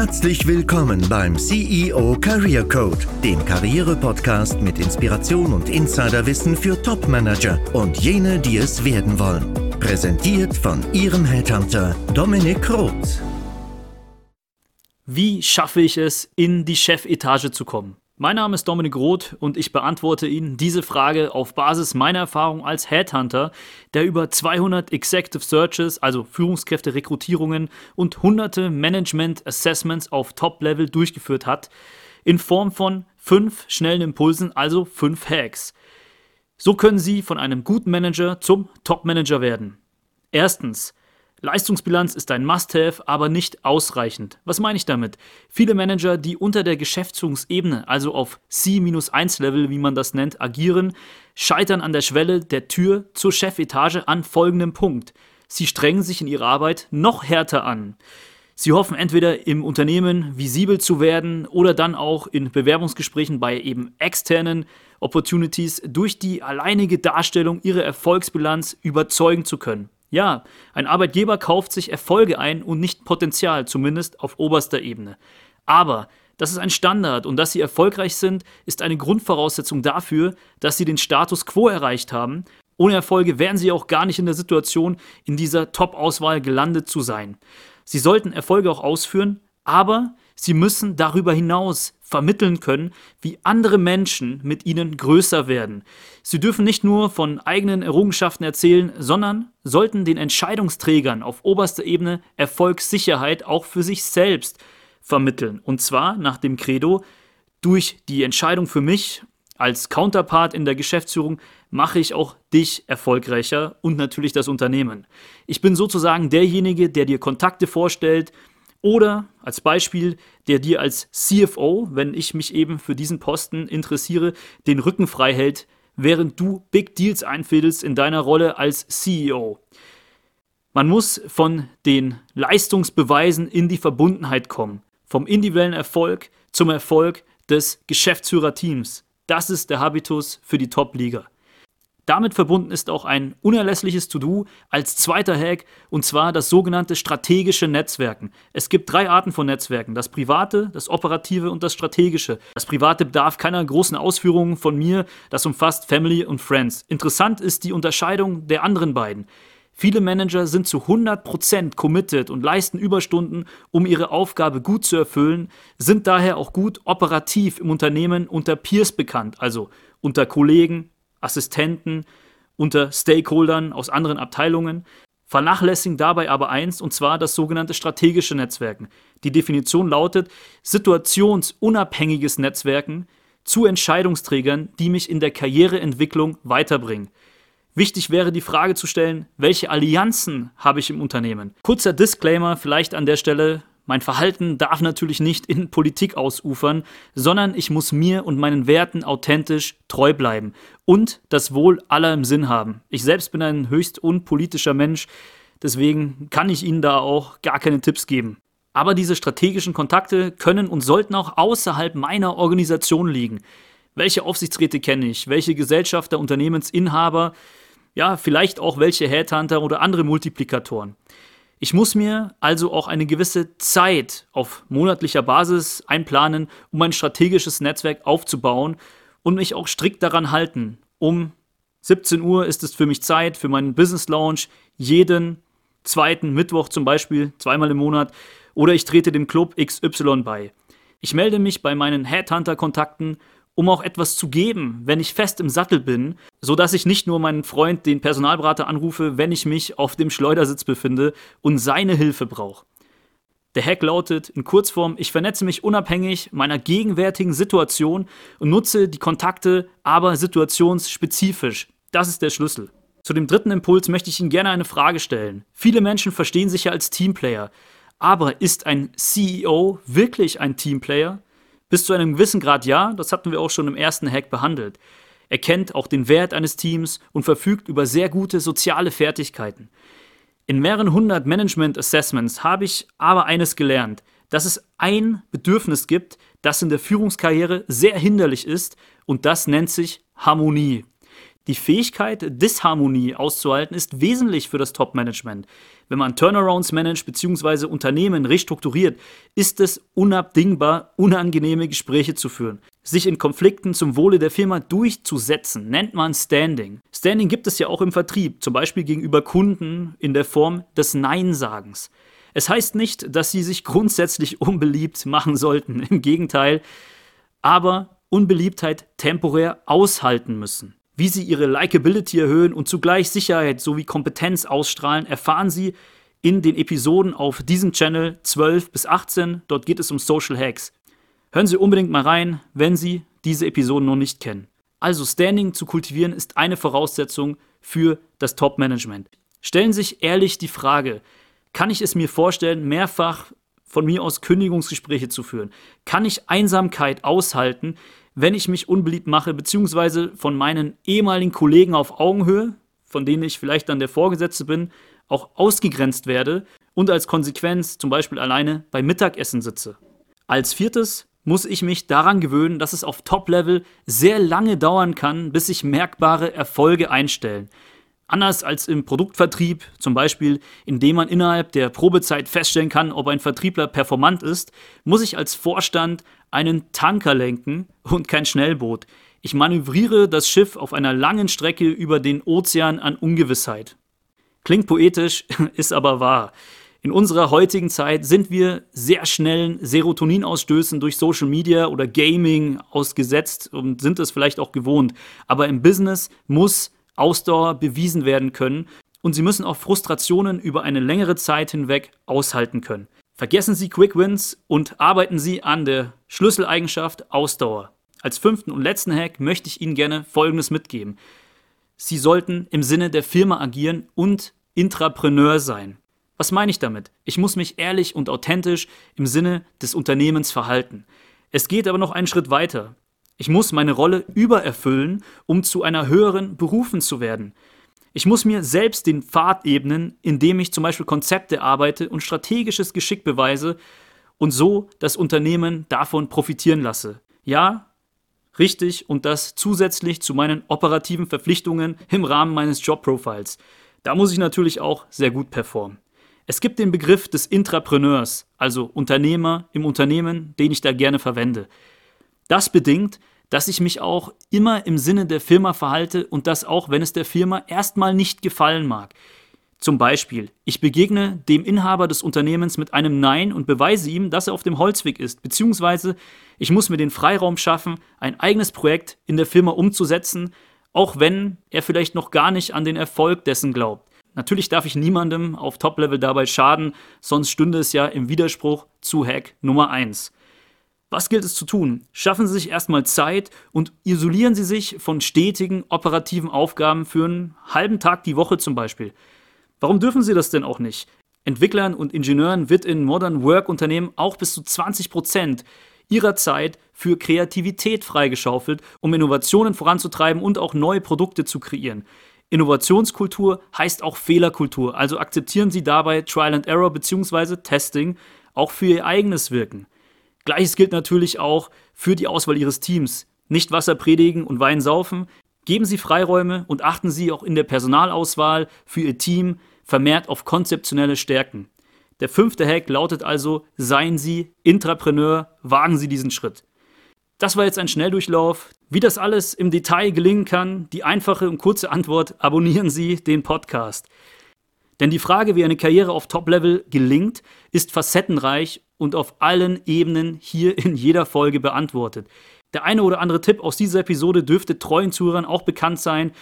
Herzlich willkommen beim CEO Career Code, dem Karriere-Podcast mit Inspiration und Insiderwissen für Top-Manager und jene, die es werden wollen. Präsentiert von Ihrem Headhunter Dominik Roth. Wie schaffe ich es, in die Chefetage zu kommen? Mein Name ist Dominik Roth und ich beantworte Ihnen diese Frage auf Basis meiner Erfahrung als Headhunter, der über 200 Executive Searches, also Führungskräfte-Rekrutierungen und hunderte Management Assessments auf Top-Level durchgeführt hat, in Form von fünf schnellen Impulsen, also fünf Hacks. So können Sie von einem guten Manager zum Top-Manager werden. Erstens, Leistungsbilanz ist ein Must-Have, aber nicht ausreichend. Was meine ich damit? Viele Manager, die unter der Geschäftsführungsebene, also auf C-1-Level, wie man das nennt, agieren, scheitern an der Schwelle der Tür zur Chefetage an folgendem Punkt. Sie strengen sich in ihrer Arbeit noch härter an. Sie hoffen entweder im Unternehmen visibel zu werden oder dann auch in Bewerbungsgesprächen bei eben externen Opportunities durch die alleinige Darstellung ihrer Erfolgsbilanz überzeugen zu können. Ja, ein Arbeitgeber kauft sich Erfolge ein und nicht Potenzial, zumindest auf oberster Ebene. Aber das ist ein Standard und dass sie erfolgreich sind, ist eine Grundvoraussetzung dafür, dass sie den Status quo erreicht haben. Ohne Erfolge wären sie auch gar nicht in der Situation, in dieser Top-Auswahl gelandet zu sein. Sie sollten Erfolge auch ausführen, aber sie müssen darüber hinaus vermitteln können, wie andere Menschen mit ihnen größer werden. Sie dürfen nicht nur von eigenen Errungenschaften erzählen, sondern sollten den Entscheidungsträgern auf oberster Ebene Erfolgssicherheit auch für sich selbst vermitteln. Und zwar nach dem Credo, durch die Entscheidung für mich als Counterpart in der Geschäftsführung mache ich auch dich erfolgreicher und natürlich das Unternehmen. Ich bin sozusagen derjenige, der dir Kontakte vorstellt, oder als Beispiel, der dir als CFO, wenn ich mich eben für diesen Posten interessiere, den Rücken frei hält, während du Big Deals einfädelst in deiner Rolle als CEO. Man muss von den Leistungsbeweisen in die Verbundenheit kommen. Vom individuellen Erfolg zum Erfolg des Geschäftsführerteams. Das ist der Habitus für die Top-Liga. Damit verbunden ist auch ein unerlässliches To-Do als zweiter Hack und zwar das sogenannte strategische Netzwerken. Es gibt drei Arten von Netzwerken: das private, das operative und das strategische. Das private bedarf keiner großen Ausführungen von mir, das umfasst Family und Friends. Interessant ist die Unterscheidung der anderen beiden. Viele Manager sind zu 100% committed und leisten Überstunden, um ihre Aufgabe gut zu erfüllen, sind daher auch gut operativ im Unternehmen unter Peers bekannt, also unter Kollegen, Assistenten, unter Stakeholdern aus anderen Abteilungen, vernachlässigen dabei aber eins, und zwar das sogenannte strategische Netzwerken. Die Definition lautet situationsunabhängiges Netzwerken zu Entscheidungsträgern, die mich in der Karriereentwicklung weiterbringen. Wichtig wäre die Frage zu stellen, welche Allianzen habe ich im Unternehmen? Kurzer Disclaimer vielleicht an der Stelle, mein Verhalten darf natürlich nicht in Politik ausufern, sondern ich muss mir und meinen Werten authentisch treu bleiben und das Wohl aller im Sinn haben. Ich selbst bin ein höchst unpolitischer Mensch, deswegen kann ich Ihnen da auch gar keine Tipps geben. Aber diese strategischen Kontakte können und sollten auch außerhalb meiner Organisation liegen. Welche Aufsichtsräte kenne ich? Welche Gesellschafter, Unternehmensinhaber? Ja, vielleicht auch welche Headhunter oder andere Multiplikatoren. Ich muss mir also auch eine gewisse Zeit auf monatlicher Basis einplanen, um ein strategisches Netzwerk aufzubauen und mich auch strikt daran halten. Um 17 Uhr ist es für mich Zeit für meinen Business Lounge, jeden zweiten Mittwoch zum Beispiel, zweimal im Monat, oder ich trete dem Club XY bei. Ich melde mich bei meinen Headhunter-Kontakten um auch etwas zu geben, wenn ich fest im Sattel bin, so dass ich nicht nur meinen Freund, den Personalberater, anrufe, wenn ich mich auf dem Schleudersitz befinde und seine Hilfe brauche. Der Hack lautet in Kurzform, ich vernetze mich unabhängig meiner gegenwärtigen Situation und nutze die Kontakte, aber situationsspezifisch. Das ist der Schlüssel. Zu dem dritten Impuls möchte ich Ihnen gerne eine Frage stellen. Viele Menschen verstehen sich ja als Teamplayer, aber ist ein CEO wirklich ein Teamplayer? Bis zu einem gewissen Grad ja, das hatten wir auch schon im ersten Hack behandelt. Er kennt auch den Wert eines Teams und verfügt über sehr gute soziale Fertigkeiten. In mehreren hundert Management Assessments habe ich aber eines gelernt, dass es ein Bedürfnis gibt, das in der Führungskarriere sehr hinderlich ist und das nennt sich Harmonie. Die Fähigkeit, Disharmonie auszuhalten, ist wesentlich für das Top-Management. Wenn man Turnarounds managt bzw. Unternehmen restrukturiert, ist es unabdingbar, unangenehme Gespräche zu führen. Sich in Konflikten zum Wohle der Firma durchzusetzen, nennt man Standing. Standing gibt es ja auch im Vertrieb, zum Beispiel gegenüber Kunden in der Form des Neinsagens. Es heißt nicht, dass sie sich grundsätzlich unbeliebt machen sollten, im Gegenteil, aber Unbeliebtheit temporär aushalten müssen. Wie sie ihre Likability erhöhen und zugleich Sicherheit sowie Kompetenz ausstrahlen, erfahren Sie in den Episoden auf diesem Channel 12 bis 18. Dort geht es um Social Hacks. Hören Sie unbedingt mal rein, wenn Sie diese Episoden noch nicht kennen. Also Standing zu kultivieren ist eine Voraussetzung für das Top-Management. Stellen Sie sich ehrlich die Frage, kann ich es mir vorstellen, mehrfach von mir aus Kündigungsgespräche zu führen? Kann ich Einsamkeit aushalten, wenn ich mich unbeliebt mache, beziehungsweise von meinen ehemaligen Kollegen auf Augenhöhe, von denen ich vielleicht dann der Vorgesetzte bin, auch ausgegrenzt werde und als Konsequenz zum Beispiel alleine beim Mittagessen sitze. Als viertes muss ich mich daran gewöhnen, dass es auf Top-Level sehr lange dauern kann, bis sich merkbare Erfolge einstellen. Anders als im Produktvertrieb, zum Beispiel indem man innerhalb der Probezeit feststellen kann, ob ein Vertriebler performant ist, muss ich als Vorstand einen Tanker lenken und kein Schnellboot. Ich manövriere das Schiff auf einer langen Strecke über den Ozean an Ungewissheit. Klingt poetisch, ist aber wahr. In unserer heutigen Zeit sind wir sehr schnellen Serotoninausstößen durch Social Media oder Gaming ausgesetzt und sind es vielleicht auch gewohnt. Aber im Business muss Ausdauer bewiesen werden können und Sie müssen auch Frustrationen über eine längere Zeit hinweg aushalten können. Vergessen Sie Quick Wins und arbeiten Sie an der Schlüsseleigenschaft Ausdauer. Als fünften und letzten Hack möchte ich Ihnen gerne Folgendes mitgeben. Sie sollten im Sinne der Firma agieren und Intrapreneur sein. Was meine ich damit? Ich muss mich ehrlich und authentisch im Sinne des Unternehmens verhalten. Es geht aber noch einen Schritt weiter. Ich muss meine Rolle übererfüllen, um zu einer höheren berufen zu werden. Ich muss mir selbst den Pfad ebnen, indem ich zum Beispiel Konzepte arbeite und strategisches Geschick beweise und so das Unternehmen davon profitieren lasse. Ja, richtig, und das zusätzlich zu meinen operativen Verpflichtungen im Rahmen meines Jobprofiles. Da muss ich natürlich auch sehr gut performen. Es gibt den Begriff des Intrapreneurs, also Unternehmer im Unternehmen, den ich da gerne verwende. Das bedingt, dass ich mich auch immer im Sinne der Firma verhalte und das auch, wenn es der Firma erstmal nicht gefallen mag. Zum Beispiel, ich begegne dem Inhaber des Unternehmens mit einem Nein und beweise ihm, dass er auf dem Holzweg ist, beziehungsweise ich muss mir den Freiraum schaffen, ein eigenes Projekt in der Firma umzusetzen, auch wenn er vielleicht noch gar nicht an den Erfolg dessen glaubt. Natürlich darf ich niemandem auf Top-Level dabei schaden, sonst stünde es ja im Widerspruch zu Hack Nummer 1. Was gilt es zu tun? Schaffen Sie sich erstmal Zeit und isolieren Sie sich von stetigen operativen Aufgaben für einen halben Tag die Woche zum Beispiel. Warum dürfen Sie das denn auch nicht? Entwicklern und Ingenieuren wird in Modern Work Unternehmen auch bis zu 20 Prozent ihrer Zeit für Kreativität freigeschaufelt, um Innovationen voranzutreiben und auch neue Produkte zu kreieren. Innovationskultur heißt auch Fehlerkultur, also akzeptieren Sie dabei Trial and Error bzw. Testing auch für Ihr eigenes Wirken. Gleiches gilt natürlich auch für die Auswahl Ihres Teams. Nicht Wasser predigen und Wein saufen. Geben Sie Freiräume und achten Sie auch in der Personalauswahl für Ihr Team vermehrt auf konzeptionelle Stärken. Der fünfte Hack lautet also, seien Sie Intrapreneur, wagen Sie diesen Schritt. Das war jetzt ein Schnelldurchlauf. Wie das alles im Detail gelingen kann, die einfache und kurze Antwort, abonnieren Sie den Podcast. Denn die Frage, wie eine Karriere auf Top-Level gelingt, ist facettenreich und auf allen Ebenen hier in jeder Folge beantwortet. Der eine oder andere Tipp aus dieser Episode dürfte treuen Zuhörern auch bekannt sein.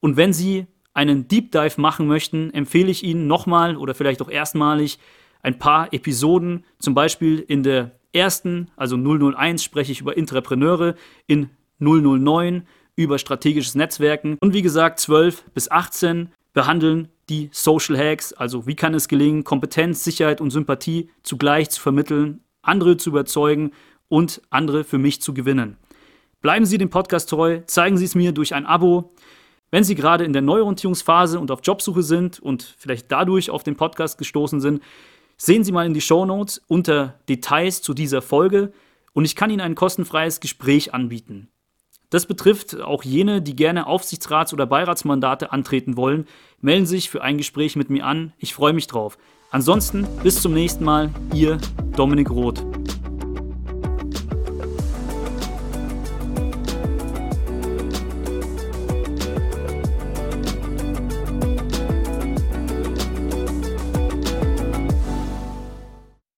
Und wenn Sie einen Deep Dive machen möchten, empfehle ich Ihnen nochmal oder vielleicht auch erstmalig ein paar Episoden. Zum Beispiel in der ersten, also 001, spreche ich über Intrapreneure, in 009 über strategisches Netzwerken und wie gesagt 12 bis 18 behandeln die Social Hacks, also wie kann es gelingen, Kompetenz, Sicherheit und Sympathie zugleich zu vermitteln, andere zu überzeugen und andere für mich zu gewinnen. Bleiben Sie dem Podcast treu, zeigen Sie es mir durch ein Abo. Wenn Sie gerade in der Neuorientierungsphase und auf Jobsuche sind und vielleicht dadurch auf den Podcast gestoßen sind, sehen Sie mal in die Show Notes unter Details zu dieser Folge und ich kann Ihnen ein kostenfreies Gespräch anbieten. Das betrifft auch jene, die gerne Aufsichtsrats- oder Beiratsmandate antreten wollen. Melden sich für ein Gespräch mit mir an. Ich freue mich drauf. Ansonsten bis zum nächsten Mal, ihr Dominik Roth.